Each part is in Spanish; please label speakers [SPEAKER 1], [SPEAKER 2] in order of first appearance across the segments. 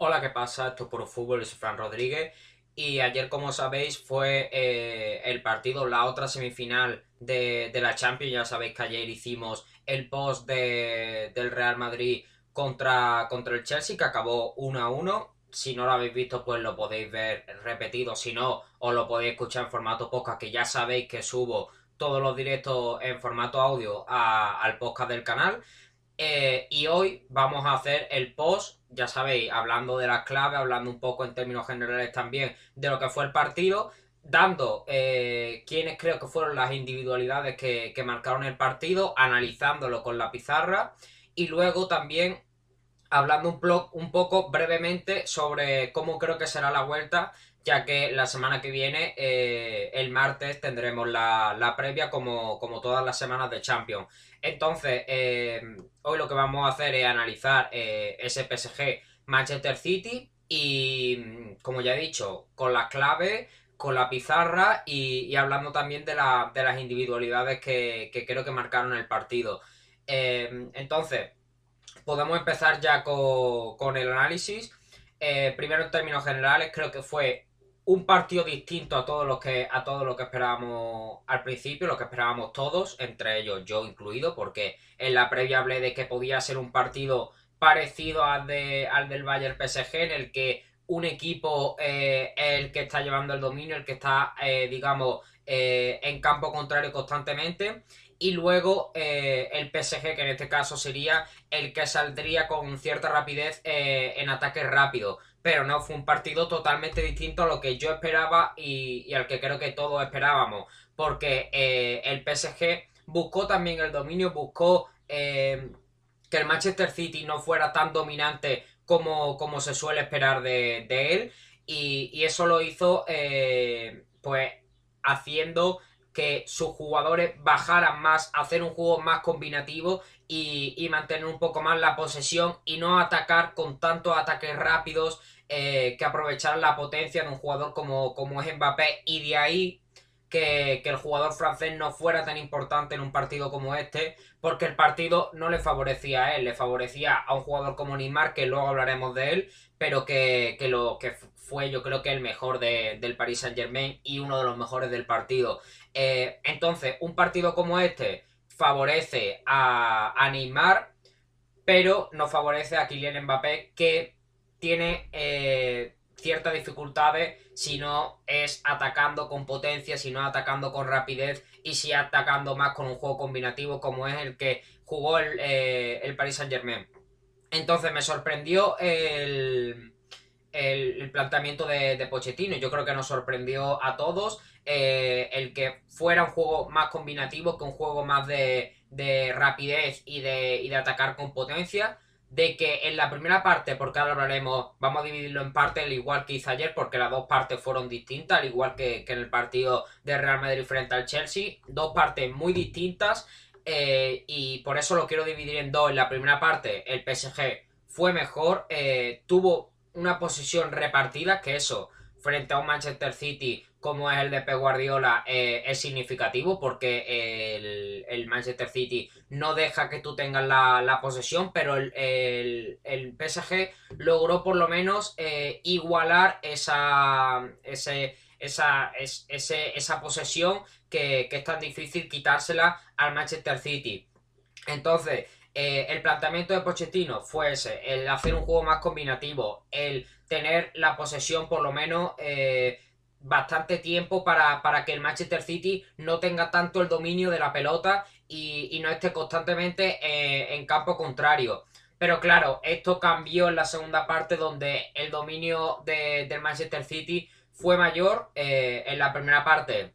[SPEAKER 1] Hola, ¿qué pasa? Esto es Puro Fútbol, soy Fran Rodríguez. Y ayer, como sabéis, fue eh, el partido, la otra semifinal de, la Champions. Ya sabéis que ayer hicimos el post del Real Madrid contra, contra el Chelsea, que acabó 1 a 1. Si no lo habéis visto, pues lo podéis ver repetido. Si no, os lo podéis escuchar en formato podcast, que ya sabéis que subo todos los directos en formato audio al podcast del canal. Eh, y hoy vamos a hacer el post, ya sabéis, hablando de las claves, hablando un poco en términos generales también de lo que fue el partido, dando eh, quiénes creo que fueron las individualidades que, marcaron el partido, analizándolo con la pizarra y luego también hablando un, un poco brevemente sobre cómo creo que será la vuelta ya que la semana que viene, eh, el martes, tendremos la, previa como, como, todas las semanas de Champions. Entonces, eh, hoy lo que vamos a hacer es analizar eh, ese PSG Manchester City y, como ya he dicho, con las claves, con la pizarra y, hablando también de, las individualidades que, creo que marcaron el partido. entonces, podemos empezar ya con, con el análisis. primero en términos generales, creo que fue un partido distinto a todo lo que a todo lo que esperábamos al principio, lo que esperábamos todos, entre ellos yo incluido, porque en la previa hablé de que podía ser un partido parecido al, de, al del Bayern PSG, en el que un equipo eh, es el que está llevando el dominio, el que está, eh, digamos, eh, en campo contrario constantemente. Y luego el PSG, que en este caso sería el que saldría con cierta rapidez en ataque rápido pero no, fue un partido totalmente distinto a lo que yo esperaba y, al que creo que todos esperábamos, porque eh, el PSG buscó también el dominio, buscó eh, que el Manchester City no fuera tan dominante como, como se suele esperar de, él, y, eso lo hizo eh, pues haciendo que sus jugadores bajaran más, hacer un juego más combinativo y, mantener un poco más la posesión y no atacar con tantos ataques rápidos eh, que aprovechar la potencia de un jugador como, como es Mbappé y de ahí que, el jugador francés no fuera tan importante en un partido como este, porque el partido no le favorecía a él, le favorecía a un jugador como Neymar, que luego hablaremos de él, pero que, lo que fue yo creo que el mejor del Paris Saint Germain y uno de los mejores del partido. Eh, entonces, un partido como este favorece a, a Neymar, pero no favorece a Kylian Mbappé, que tiene eh, ciertas dificultades si no es atacando con potencia, si no atacando con rapidez y si atacando más con un juego combinativo como es el que jugó el, eh, el Paris Saint Germain. Entonces me sorprendió el, el, planteamiento de, de, Pochettino. Yo creo que nos sorprendió a todos eh, el que fuera un juego más combinativo, que un juego más de, de rapidez y de, y de atacar con potencia de que en la primera parte, porque ahora hablaremos, vamos a dividirlo en partes, al igual que hice ayer, porque las dos partes fueron distintas, al igual que, en el partido de Real Madrid frente al Chelsea, dos partes muy distintas, eh, y por eso lo quiero dividir en dos. En la primera parte, el PSG fue mejor, eh, tuvo una posición repartida, que eso, frente a un Manchester City como es el de Pep Guardiola eh, es significativo porque el, Manchester City no deja que tú tengas la, posesión, pero el, el, PSG logró por lo menos eh, igualar esa, ese, esa, esa posesión que, es tan difícil quitársela al Manchester City. Entonces, eh, el planteamiento de Pochettino fue ese, el hacer un juego más combinativo, el tener la posesión por lo menos bastante tiempo para, que el Manchester City no tenga tanto el dominio de la pelota y, no esté constantemente eh, en campo contrario. Pero claro, esto cambió en la segunda parte donde el dominio de, del Manchester City fue mayor. Eh, en la primera parte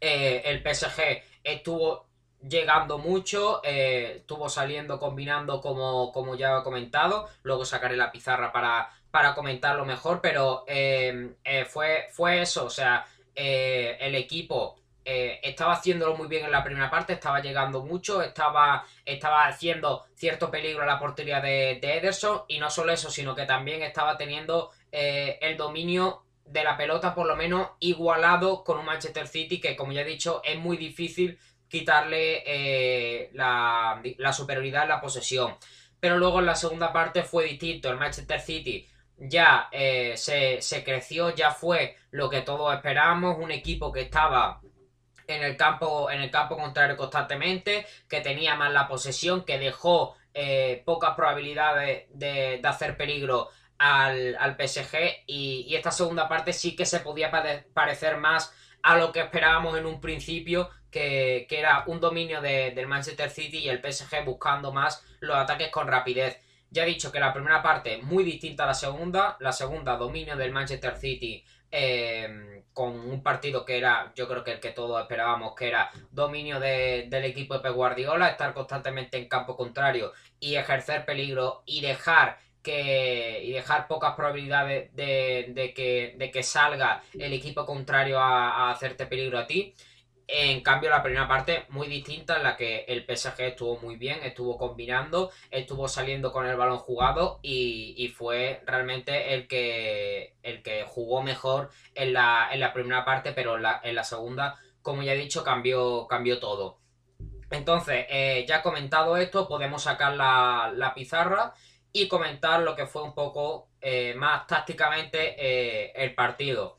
[SPEAKER 1] eh, el PSG estuvo llegando mucho, estuvo saliendo, combinando como, como ya he comentado. Luego sacaré la pizarra para, para comentarlo mejor, pero eh, eh, fue, fue eso, o sea, eh, el equipo estaba haciéndolo muy bien en la primera parte, estaba llegando mucho, estaba, estaba haciendo cierto peligro a la portería de, Ederson y no solo eso, sino que también estaba teniendo el dominio de la pelota por lo menos igualado con un Manchester City que como ya he dicho es muy difícil quitarle la, la superioridad en la posesión. Pero luego en la segunda parte fue distinto. El Manchester City ya se, se creció, ya fue lo que todos esperábamos, un equipo que estaba en el campo, en el campo contrario constantemente, que tenía más la posesión, que dejó eh, pocas probabilidades de, hacer peligro al, PSG y, esta segunda parte sí que se podía parecer más a lo que esperábamos en un principio, que, era un dominio del Manchester City y el PSG buscando más los ataques con rapidez. Ya he dicho que la primera parte muy distinta a la segunda, la segunda dominio del Manchester City Em, con un partido que era, yo creo que el que todos esperábamos, que era dominio del equipo de Pep Guardiola, estar constantemente en campo contrario y ejercer peligro y dejar que y dejar pocas probabilidades de, que, de que salga el equipo contrario a hacerte peligro a ti. En cambio, la primera parte muy distinta en la que el PSG estuvo muy bien, estuvo combinando, estuvo saliendo con el balón jugado y, fue realmente el que, el que jugó mejor en la, en la primera parte, pero en la, segunda, como ya he dicho, cambió, cambió todo. Entonces, eh, ya comentado esto, podemos sacar la, pizarra y comentar lo que fue un poco eh, más tácticamente eh, el partido.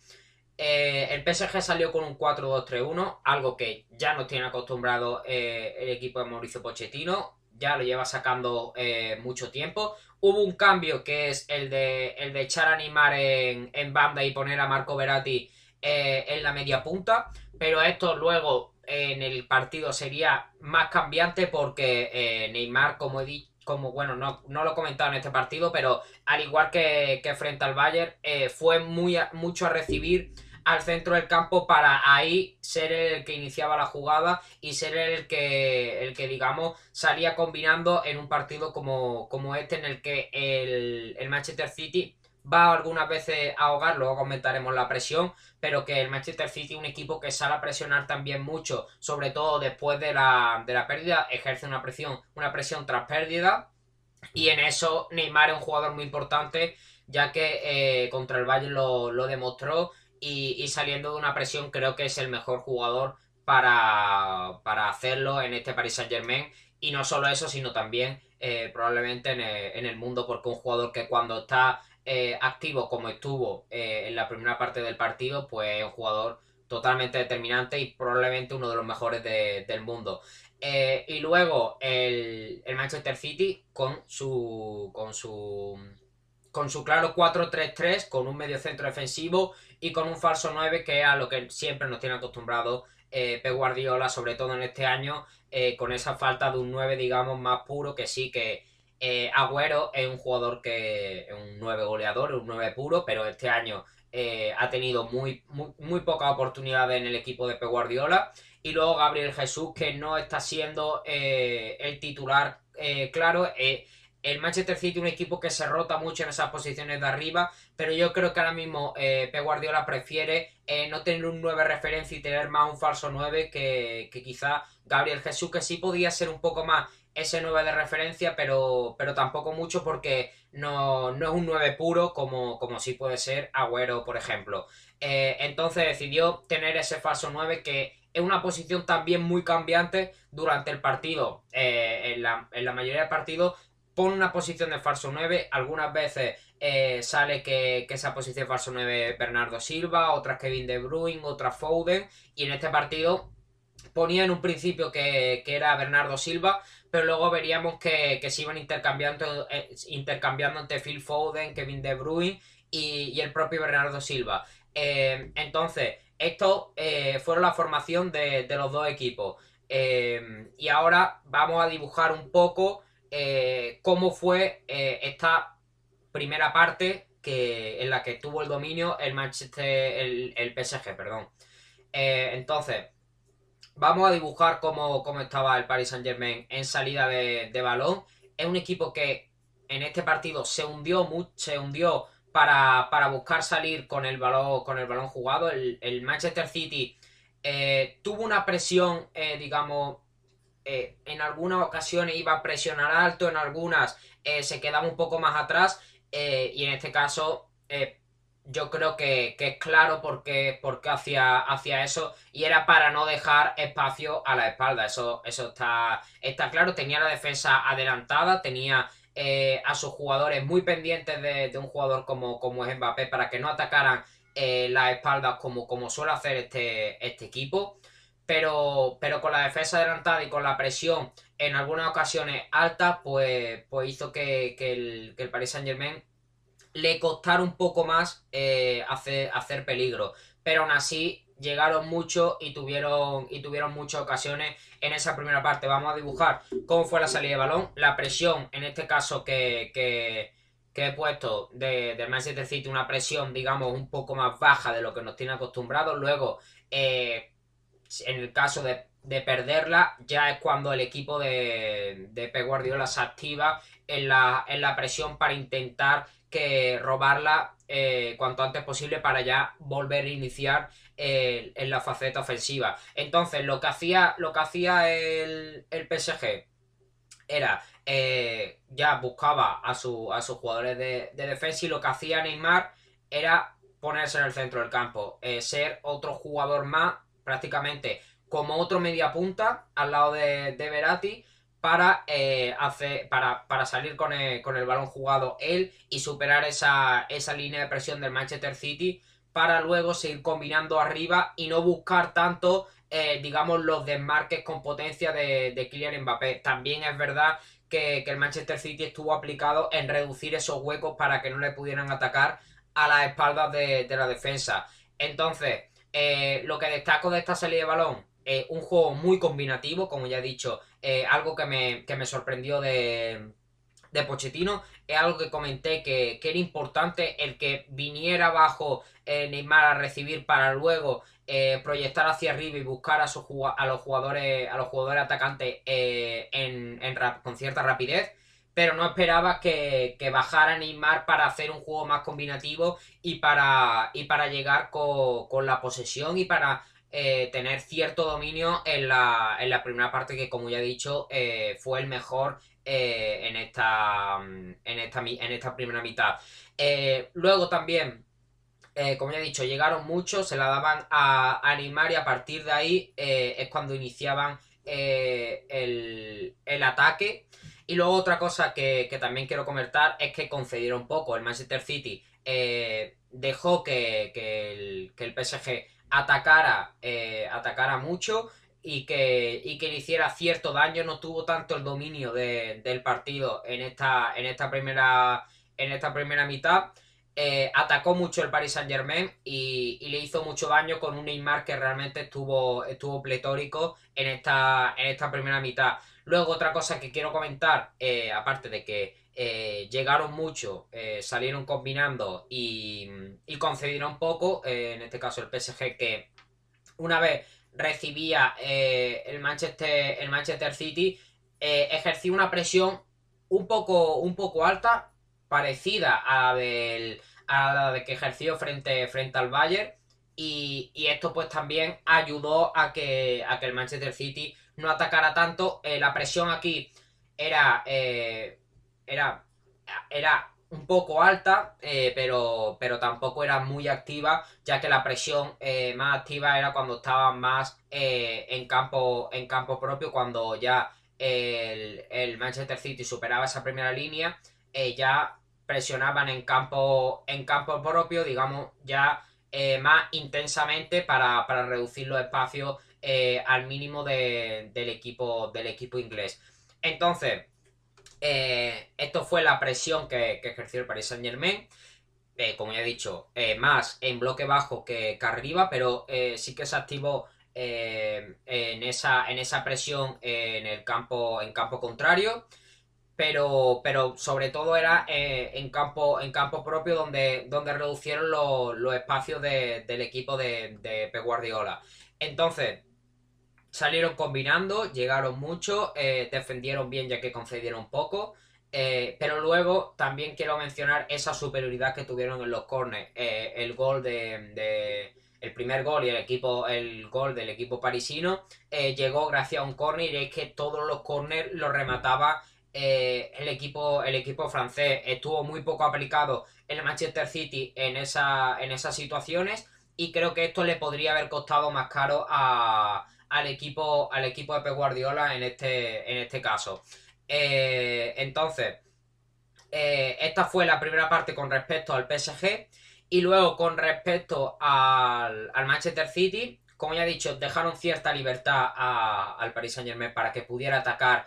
[SPEAKER 1] Eh, el PSG salió con un 4-2-3-1, algo que ya nos tiene acostumbrado eh, el equipo de Mauricio Pochettino, ya lo lleva sacando eh, mucho tiempo. Hubo un cambio que es el de, el de echar a animar en, banda y poner a Marco Verratti en la media punta, pero esto luego en el partido sería más cambiante porque Neymar, como he dicho, como bueno, no, lo he comentado en este partido, pero al igual que, frente al Bayern, fue muy mucho a recibir al centro del campo para ahí ser el que iniciaba la jugada y ser el que, el que digamos, salía combinando en un partido como, como este en el que el, Manchester City va algunas veces a ahogar, luego comentaremos la presión, pero que el Manchester City es un equipo que sale a presionar también mucho, sobre todo después de la, pérdida, ejerce una presión, una presión tras pérdida, y en eso Neymar es un jugador muy importante, ya que eh, contra el Bayern lo, lo demostró y, saliendo de una presión creo que es el mejor jugador para, hacerlo en este Paris Saint Germain y no solo eso sino también eh, probablemente en el, mundo porque un jugador que cuando está eh, activo como estuvo eh, en la primera parte del partido pues es un jugador totalmente determinante y probablemente uno de los mejores del mundo. Y luego el, el Manchester City con su con su con su claro 4-3-3, con un medio centro defensivo y con un falso 9 que es a lo que siempre nos tiene acostumbrado eh, Pep Guardiola, sobre todo en este año, eh, con esa falta de un 9, digamos, más puro, que sí que eh, Agüero es un jugador que es un 9 goleador, un 9 puro, pero este año eh, ha tenido muy, muy, muy pocas oportunidades en el equipo de Pep Guardiola. Y luego Gabriel Jesús, que no está siendo el titular claro el Manchester City un equipo que se rota mucho en esas posiciones de arriba, pero yo creo que ahora mismo eh, Guardiola prefiere eh, no tener un 9 referencia y tener más un falso 9 que, quizá Gabriel Jesús, que sí podía ser un poco más ese 9 de referencia, pero, pero tampoco mucho porque no, es un 9 puro como, como sí puede ser Agüero, por ejemplo. Eh, entonces decidió tener ese falso 9 que es una posición también muy cambiante durante el partido. en, la, en la mayoría de partidos pone una posición de falso 9, algunas veces eh, sale que, esa posición de falso 9 es Bernardo Silva, otras Kevin De Bruyne, otras Foden, y en este partido ponía en un principio que, era Bernardo Silva, pero luego veríamos que, se iban intercambiando, eh, intercambiando entre Phil Foden, Kevin De Bruyne y, el propio Bernardo Silva. Eh, entonces, esto fue la formación de, los dos equipos. y ahora vamos a dibujar un poco eh, cómo fue eh, esta primera parte que, en la que tuvo el dominio el Manchester, el, el PSG, perdón. Eh, entonces, vamos a dibujar cómo, estaba el Paris Saint Germain en salida de, balón. Es un equipo que en este partido se hundió, se hundió para, buscar salir con el balón, con el balón jugado. El, Manchester City tuvo una presión, digamos, eh, en algunas ocasiones iba a presionar alto, en algunas eh, se quedaba un poco más atrás eh, y en este caso yo creo que, es claro por qué, hacía, eso y era para no dejar espacio a la espalda, eso, eso está, está claro, tenía la defensa adelantada, tenía a sus jugadores muy pendientes de, un jugador como, como es Mbappé para que no atacaran las espaldas como, como suele hacer este, este equipo. Pero, pero con la defensa adelantada y con la presión en algunas ocasiones alta, pues, pues hizo que, el, que el Paris Saint Germain le costara un poco más eh, hacer, hacer peligro. Pero aún así llegaron mucho y tuvieron, y tuvieron muchas ocasiones en esa primera parte. Vamos a dibujar cómo fue la salida de balón, la presión, en este caso que, que, he puesto de, del Manchester City, una presión, digamos, un poco más baja de lo que nos tiene acostumbrados. Luego, eh, en el caso de de perderla, ya es cuando el equipo de, de Pep Guardiola se activa en la, en la presión para intentar que robarla eh, cuanto antes posible para ya volver a iniciar eh, en la faceta ofensiva. Entonces, lo que hacía, lo que hacía el, el PSG era eh, ya buscaba a, su, a sus jugadores de, de, defensa y lo que hacía Neymar era ponerse en el centro del campo, ser otro jugador más prácticamente como otro media punta al lado de, de Verati para, eh, para, para salir con el, con el, balón jugado él y superar esa, esa línea de presión del Manchester City para luego seguir combinando arriba y no buscar tanto, eh, digamos, los desmarques con potencia de, de Kylian Mbappé. También es verdad que, que, el Manchester City estuvo aplicado en reducir esos huecos para que no le pudieran atacar a las espaldas de, de la defensa. Entonces, eh, lo que destaco de esta salida de balón eh, un juego muy combinativo, como ya he dicho, eh, algo que me, que me, sorprendió de, de Pochettino, es algo que comenté que, era importante el que viniera bajo eh, Neymar a recibir para luego proyectar hacia arriba y buscar a, los jugadores a los jugadores atacantes con cierta rapidez pero no esperaba que, que, bajara Neymar para hacer un juego más combinativo y para, y para llegar con, con la posesión y para eh, tener cierto dominio en la, en la, primera parte que, como ya he dicho, eh, fue el mejor eh, en, esta, en, esta, en esta primera mitad. luego también, como ya he dicho, llegaron muchos, se la daban a, animar y a partir de ahí es cuando iniciaban el, el ataque. Y luego otra cosa que, también quiero comentar es que concedieron poco. El Manchester City dejó que, que el PSG atacara, eh, atacara mucho y que, y que le hiciera cierto daño, no tuvo tanto el dominio del partido en esta, en esta primera, en esta primera mitad. Eh, atacó mucho el Paris Saint Germain y, le hizo mucho daño con un Neymar que realmente estuvo, estuvo pletórico en esta, en esta primera mitad. Luego otra cosa que quiero comentar, eh, aparte de que eh, llegaron mucho, eh, salieron combinando y, concedieron poco, en este caso el PSG que una vez recibía el, Manchester, el Manchester City, ejerció una presión un poco, un poco alta, parecida a la, de que ejerció frente, frente al Bayern. Y, esto pues también ayudó a que, a que el Manchester City no atacara tanto. la presión aquí era era, era un poco alta, eh, pero, pero tampoco era muy activa, ya que la presión eh, más activa era cuando estaban más eh, en, campo, en campo propio, cuando ya el, Manchester City superaba esa primera línea, ya presionaban en campo, en campo propio, digamos, ya más intensamente para, reducir los espacios al mínimo del, equipo, del equipo inglés. Entonces, eh, esto fue la presión que, ejerció el Paris Saint Germain. Eh, como ya he dicho, eh, más en bloque bajo que, arriba, pero sí que se activó en, esa, en esa presión en el campo, en campo contrario. Pero, pero sobre todo era en, campo, en campo propio donde, donde reducieron los espacios del equipo de, de Pep Guardiola. Entonces, salieron combinando, llegaron mucho, eh, defendieron bien ya que concedieron poco. Eh, pero luego también quiero mencionar esa superioridad que tuvieron en los corners. Eh, el gol de, El primer gol y el equipo. El gol del equipo parisino. llegó gracias a un corner. Y es que todos los corners los remataba. el, equipo, el equipo francés estuvo muy poco aplicado el Manchester City en, esa, en esas situaciones y creo que esto le podría haber costado más caro a, al equipo, al equipo de Pep Guardiola en este, en este caso. Eh, entonces, esta fue la primera parte con respecto al PSG. Y luego con respecto al, Manchester City, como ya he dicho, dejaron cierta libertad al Paris Saint Germain para que pudiera atacar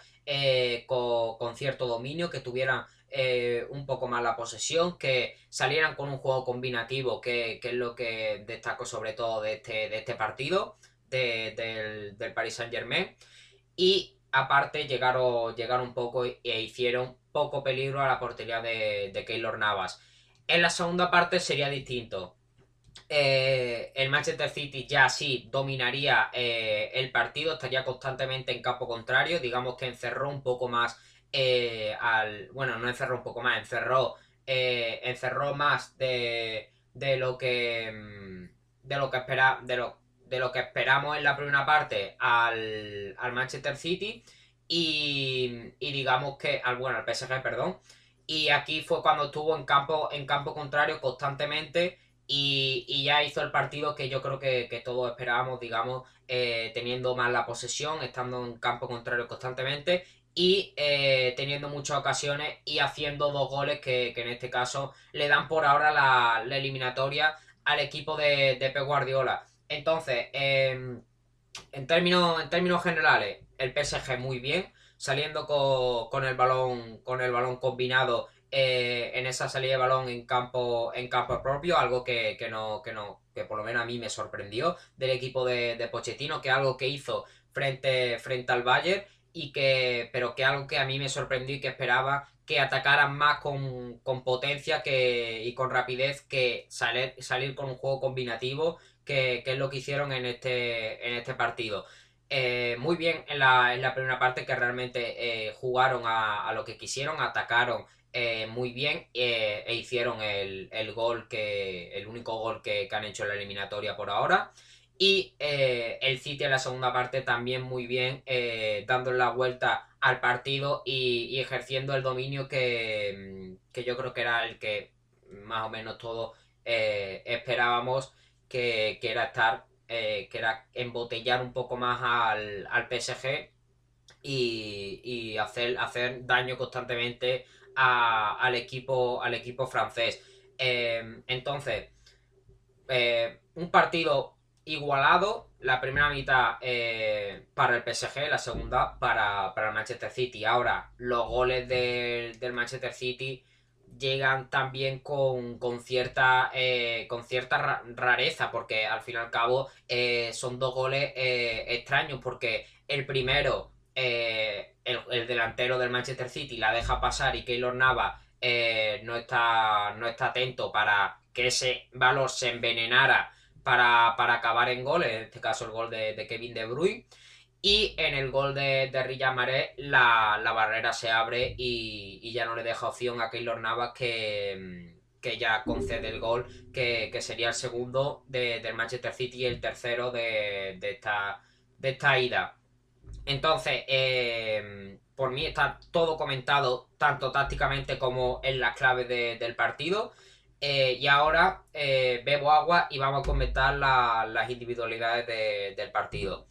[SPEAKER 1] con, cierto dominio, que tuvieran eh, un poco más la posesión, que salieran con un juego combinativo, que, es lo que destaco sobre todo de este, de este partido del, del, Paris Saint Germain. Y aparte llegaron, llegaron un poco e hicieron poco peligro a la portería de, de Keylor Navas. En la segunda parte sería distinto. Eh, el Manchester City ya sí dominaría eh, el partido, estaría constantemente en campo contrario, digamos que encerró un poco más eh, al. Bueno, no encerró un poco más, encerró. Encerró más de, de lo que. Mm, de lo que espera. De de lo que esperamos en la primera parte al, al Manchester City. Y, y digamos que. Al, bueno, al PSG, perdón. Y aquí fue cuando estuvo en campo, en campo contrario constantemente. Y, y, ya hizo el partido que yo creo que, que todos esperábamos, digamos, eh, teniendo más la posesión, estando en campo contrario constantemente y eh, teniendo muchas ocasiones y haciendo dos goles que, en este caso le dan por ahora la, eliminatoria al equipo de, de Pep Guardiola. Entonces, em, en, términos, en términos generales, el PSG muy bien, saliendo con, el balón con el balón combinado eh, en esa salida de balón en campo en campo propio, algo que, no, que no, que por lo menos a mí me sorprendió del equipo de, de Pochettino, que algo que hizo frente, frente al Bayern y que, pero que algo que a mí me sorprendió y que esperaba que atacaran más con, potencia que, y con rapidez que salir, salir con un juego combinativo, que, es lo que hicieron en este, en este partido. Eh, muy bien en la, la, primera parte que realmente eh, jugaron a, lo que quisieron, atacaron eh, muy bien e hicieron el, el, gol que el único gol que, que han hecho en la eliminatoria por ahora. Y el City en la segunda parte también muy bien, dando la vuelta al partido y, ejerciendo el dominio que, yo creo que era el que más o menos todos esperábamos, que, era estar, que era embotellar un poco más al, PSG y, hacer, hacer daño constantemente al, equipo, al equipo francés. entonces, un partido igualado. La primera mitad eh, para el PSG, la segunda para, el Manchester City. Ahora, los goles del, Manchester City llegan también con, cierta, eh, con cierta rareza, porque al fin y al cabo eh, son dos goles extraños, porque el primero, el, el, delantero del Manchester City la deja pasar y Keylor Nava no, está, no está atento para que ese valor se envenenara para, acabar en gol, en este caso el gol de, Kevin De Bruyne. Y en el gol de, de Riyad la, barrera se abre y, ya no le deja opción a Keylor Navas que, que ya concede el gol, que, sería el segundo del Manchester City y el tercero de, esta, de esta ida. Entonces, eh, por mí está todo comentado, tanto tácticamente como en las claves del partido. Eh, y ahora eh, bebo agua y vamos a comentar las individualidades del partido.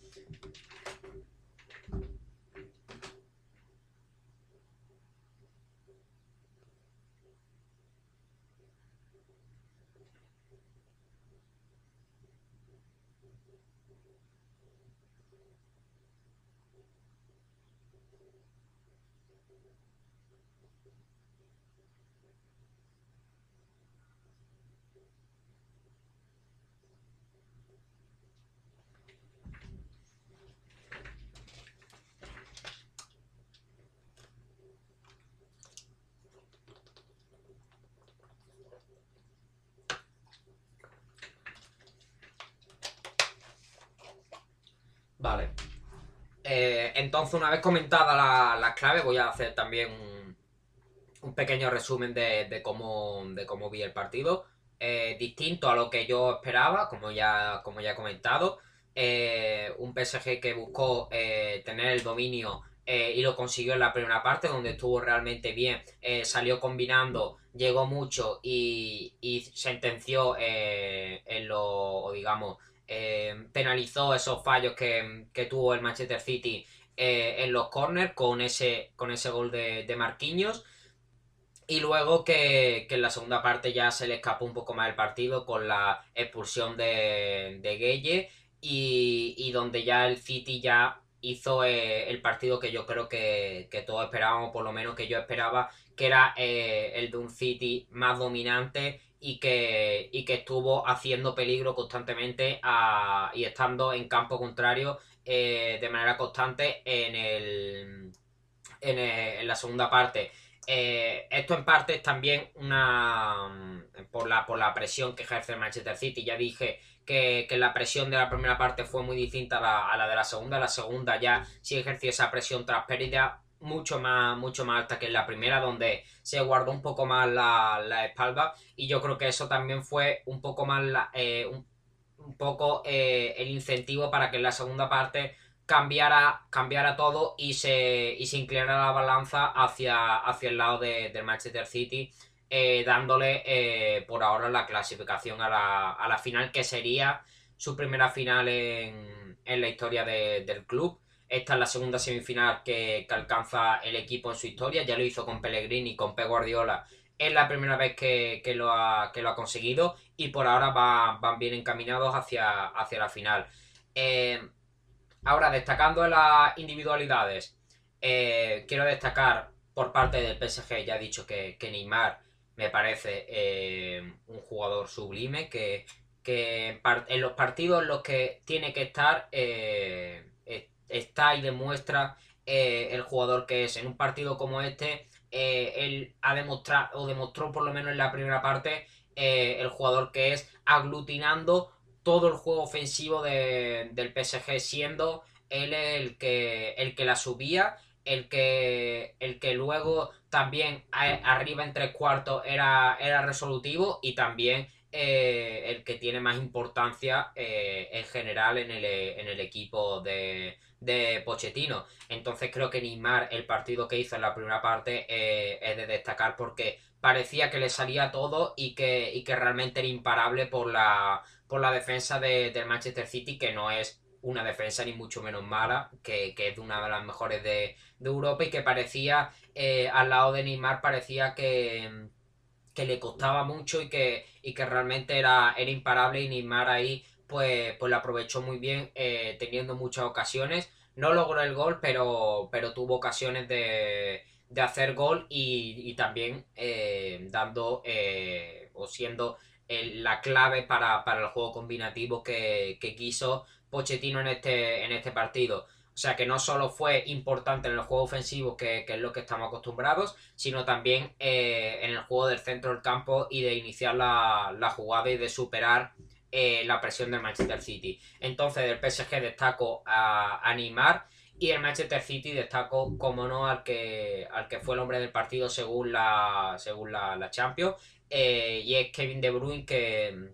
[SPEAKER 1] Vale. Eh, entonces, una vez comentadas las claves, voy a hacer también un, pequeño resumen de, cómo, de cómo vi el partido. Eh, distinto a lo que yo esperaba, como ya, como ya he comentado. Eh, un PSG que buscó tener el dominio y lo consiguió en la primera parte, donde estuvo realmente bien. salió combinando, llegó mucho y, y sentenció en lo, digamos, eh, penalizó esos fallos que, tuvo el Manchester City eh, en los corners con ese, con ese gol de, de Marquinhos. Y luego que, en la segunda parte ya se le escapó un poco más el partido con la expulsión de, de Gueye y, donde ya el City ya hizo eh, el partido que yo creo que, que, todos esperábamos, por lo menos que yo esperaba, que era eh, el de un City más dominante y que, y que estuvo haciendo peligro constantemente y estando en campo contrario eh, de manera constante en, el, en, la segunda parte. Eh, esto en parte es también una por la, por la presión que ejerce el Manchester City. Ya dije que, la presión de la primera parte fue muy distinta a la, de la segunda. La segunda ya sí ejerció esa presión tras pérdida mucho más, mucho más alta que en la primera, donde se guardó un poco más la, espalda. Y yo creo que eso también fue un poco más eh, un, poco eh, el incentivo para que en la segunda parte cambiara, cambiara todo y se, y se inclinara la balanza hacia, hacia el lado de, del Manchester City, eh, dándole eh, por ahora la clasificación a la, a la, final, que sería su primera final en, en la historia del club. Esta es la segunda semifinal que, alcanza el equipo en su historia. Ya lo hizo con Pellegrini, con Pep Guardiola. Es la primera vez que, que, lo, ha, que lo ha conseguido y por ahora van bien encaminados hacia, hacia la final. Eh, Ahora, destacando las individualidades, eh, quiero destacar por parte del PSG, ya he dicho que, Neymar me parece eh, un jugador sublime, que, en, los partidos en los que tiene que estar, está y demuestra el jugador que es. En un partido como este, él ha demostrado, o demostró por lo menos en la primera parte, el jugador que es, aglutinando todo el juego ofensivo del PSG siendo él el que, el que la subía, el que, el que luego también arriba en tres cuartos era, era resolutivo y también eh, el que tiene más importancia eh, en general en el, en el equipo de, de, Pochettino. Entonces creo que Neymar, el partido que hizo en la primera parte, eh, es de destacar porque parecía que le salía todo y que, y que realmente era imparable por la, por la defensa de, del Manchester City, que no es una defensa ni mucho menos mala, que, es una de las mejores de, Europa y que parecía, eh, al lado de Neymar, parecía que, que le costaba mucho y que, y que realmente era, era imparable y Neymar ahí pues, pues lo aprovechó muy bien eh, teniendo muchas ocasiones. No logró el gol, pero, pero tuvo ocasiones de, de hacer gol y, también eh, dando o siendo la clave para, el juego combinativo que, quiso Pochettino en este, en este partido. O sea que no solo fue importante en el juego ofensivo, que, es lo que estamos acostumbrados, sino también eh, en el juego del centro del campo y de iniciar la, jugada y de superar eh, la presión del Manchester City. Entonces del PSG destaco a, animar y el Manchester City destaco, como no, al que, al que fue el hombre del partido según la, según la, la Champions, eh, y es Kevin De Bruyne que,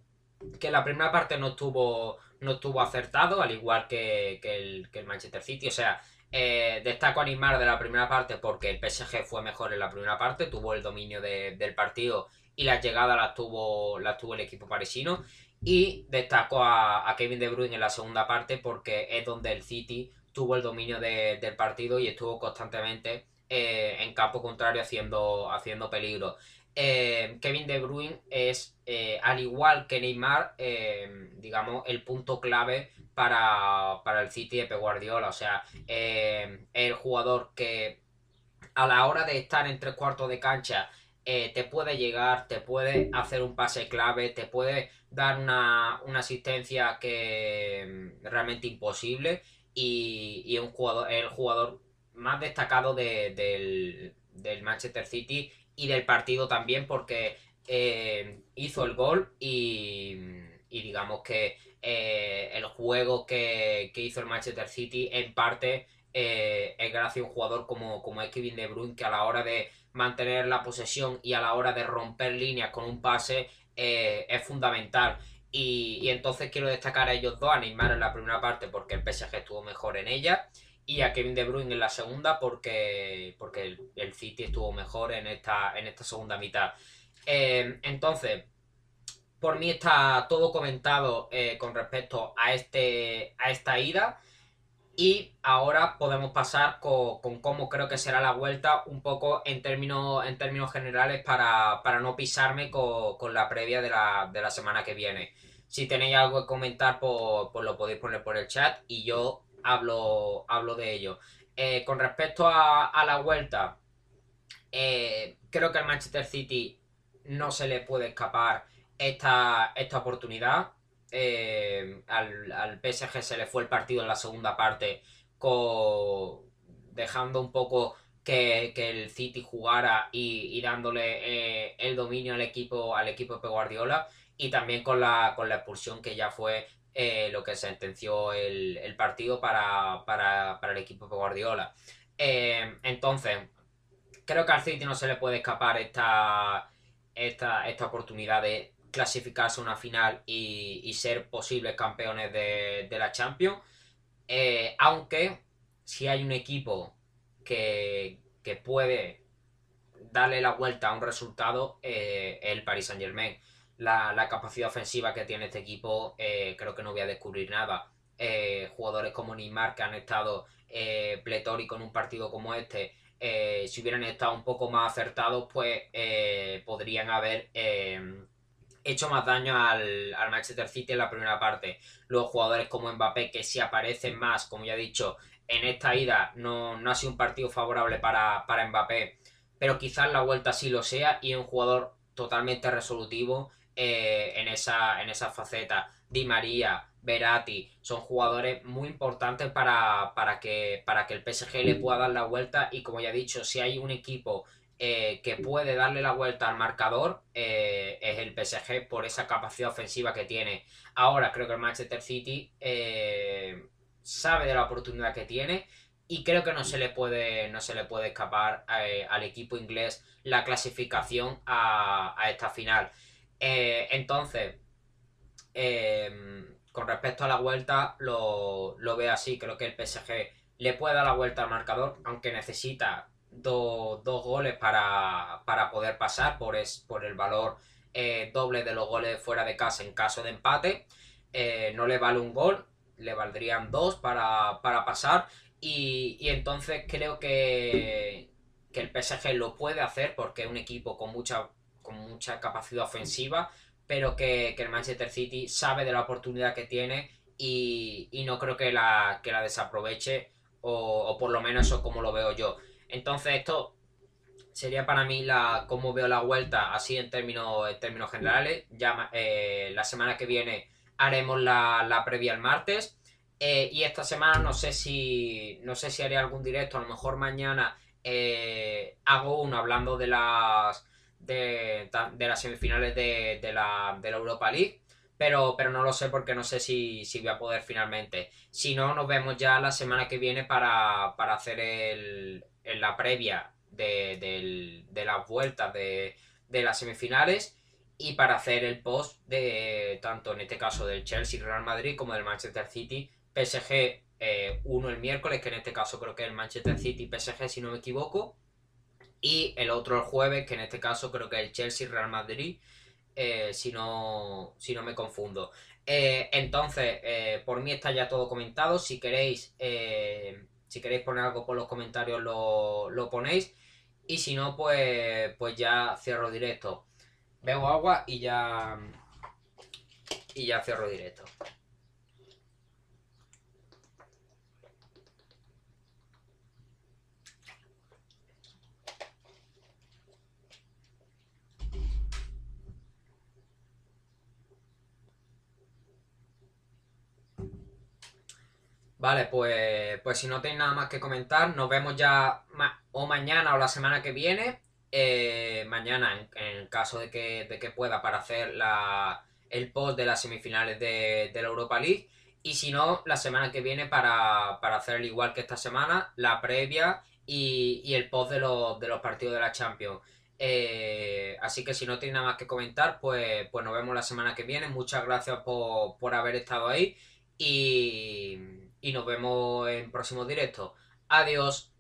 [SPEAKER 1] que la primera parte no estuvo, no estuvo acertado, al igual que, el, Manchester City. O sea, eh, destaco a Neymar de la primera parte porque el PSG fue mejor en la primera parte, tuvo el dominio del partido y la llegada la tuvo, la tuvo el equipo parisino. Y destaco a, Kevin De Bruyne en la segunda parte porque es donde el City tuvo el dominio del partido y estuvo constantemente eh, en campo contrario haciendo, haciendo peligro. Eh, Kevin De Bruyne es, eh, al igual que Neymar, digamos, el punto clave para, el City de Guardiola. O sea, el jugador que a la hora de estar en tres cuartos de cancha te puede llegar, te puede hacer un pase clave, te puede dar una, asistencia que mm, realmente imposible y, y un jugador, el jugador más destacado del, del Manchester City y del partido también porque eh, hizo el gol y, digamos que eh, el juego que, hizo el Manchester City en parte eh, es gracias a un jugador como, como es Kevin De Bruyne que a la hora de mantener la posesión y a la hora de romper líneas con un pase es fundamental. Y, entonces quiero destacar a ellos dos, a Neymar en la primera parte porque el PSG estuvo mejor en ella y a Kevin De Bruyne en la segunda porque, porque el, City estuvo mejor en esta, en esta segunda mitad. Eh, entonces, por mí está todo comentado eh, con respecto a, este, a esta ida. Y ahora podemos pasar con, cómo creo que será la vuelta, un poco en términos, en términos generales, para, no pisarme con, la previa de la, semana que viene. Si tenéis algo que comentar, pues, pues, lo podéis poner por el chat y yo hablo, hablo de ello. Eh, con respecto a, la vuelta, eh, creo que al Manchester City no se le puede escapar esta, esta oportunidad. Eh, al, PSG se le fue el partido en la segunda parte, dejando un poco que, el City jugara y, dándole eh, el dominio al equipo, al equipo de Guardiola. Y también con la, con la expulsión que ya fue eh, lo que sentenció el, partido para, el equipo de Guardiola. entonces, creo que al City no se le puede escapar esta, esta, esta oportunidad de clasificarse a una final y, ser posibles campeones de, la Champions. Eh, aunque si hay un equipo que, puede darle la vuelta a un resultado, eh, el Paris Saint Germain. La, capacidad ofensiva que tiene este equipo, eh, creo que no voy a descubrir nada. jugadores como Neymar que han estado pletóricos en un partido como este, si hubieran estado un poco más acertados, pues podrían haber hecho más daño al, Manchester City en la primera parte. Luego jugadores como Mbappé que si aparecen más, como ya he dicho, en esta ida no, ha sido un partido favorable para, para Mbappé, pero quizás la vuelta sí lo sea y un jugador totalmente resolutivo eh, en, esa, en esa faceta. Di María, Verati, son jugadores muy importantes para, para, que, para que el PSG le pueda dar la vuelta y como ya he dicho, si hay un equipo eh, que puede darle la vuelta al marcador eh, es el PSG por esa capacidad ofensiva que tiene. Ahora creo que el Manchester City eh, sabe de la oportunidad que tiene y creo que no se le puede, no se le puede escapar al equipo inglés la clasificación a, esta final. Entonces, con respecto a la vuelta, lo, lo veo así. Creo que el PSG le puede dar la vuelta al marcador, aunque necesita dos goles para, poder pasar por, es, por el valor eh, doble de los goles fuera de casa en caso de empate. Eh, no le vale un gol, le valdrían dos para, pasar. Y, entonces creo que, que el PSG lo puede hacer porque es un equipo con mucha, con mucha capacidad ofensiva, pero que, el Manchester City sabe de la oportunidad que tiene y, no creo que la, que la desaproveche, o, o por lo menos eso como lo veo yo. Entonces esto sería para mí la cómo veo la vuelta así en términos, en términos generales. Ya eh, la semana que viene haremos la, previa el martes. Eh, y esta semana no sé si no sé si haré algún directo, a lo mejor mañana eh, hago uno hablando de las de, las semifinales de, la, Europa League. Pero, pero no lo sé porque no sé si, si voy a poder finalmente. Si no, nos vemos ya la semana que viene para, para hacer el, la previa de, las vueltas de, las semifinales y para hacer el post de tanto en este caso del Chelsea Real Madrid como del Manchester City PSG eh, uno el miércoles que en este caso creo que es el Manchester City PSG si no me equivoco y el otro el jueves que en este caso creo que es el Chelsea Real Madrid eh, si, no, si no me confundo eh, entonces por mí está ya todo comentado si queréis si queréis poner algo por los comentarios lo, ponéis. Y si no, pues, pues ya cierro directo. Bebo agua y ya. Y ya cierro directo. Vale, pues, pues si no tenéis nada más que comentar, nos vemos ya o mañana o la semana que viene. Eh, mañana, en, el caso de que, de que pueda, para hacer la, el post de las semifinales de, la Europa League. Y si no, la semana que viene para, hacer el igual que esta semana, la previa y, el post de, los, de los partidos de la Champions. Eh, así que si no tenéis nada más que comentar, pues, pues nos vemos la semana que viene. Muchas gracias por, por haber estado ahí. Y y nos vemos en próximo directo. Adiós.